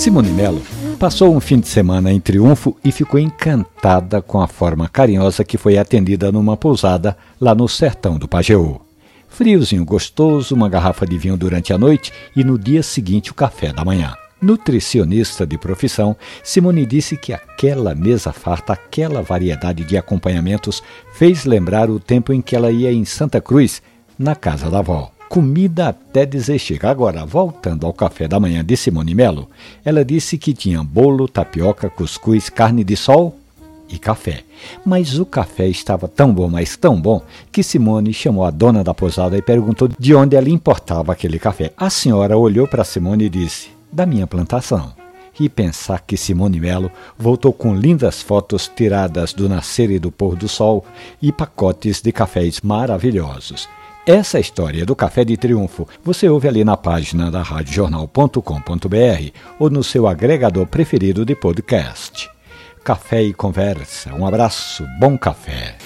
Simone Melo passou um fim de semana em Triunfo e ficou encantada com a forma carinhosa que foi atendida numa pousada lá no sertão do Pajeú. Friozinho gostoso, uma garrafa de vinho durante a noite e no dia seguinte o café da manhã. Nutricionista de profissão, Simone disse que aquela mesa farta, aquela variedade de acompanhamentos, fez lembrar o tempo em que ela ia em Santa Cruz, na casa da avó comida até chega. Agora, voltando ao café da manhã de Simone Melo, ela disse que tinha bolo, tapioca, cuscuz, carne de sol e café. Mas o café estava tão bom, mas tão bom, que Simone chamou a dona da posada e perguntou de onde ela importava aquele café. A senhora olhou para Simone e disse: Da minha plantação. E pensar que Simone Melo voltou com lindas fotos tiradas do nascer e do pôr do sol e pacotes de cafés maravilhosos. Essa história do Café de Triunfo você ouve ali na página da radiojornal.com.br ou no seu agregador preferido de podcast. Café e conversa. Um abraço, bom café.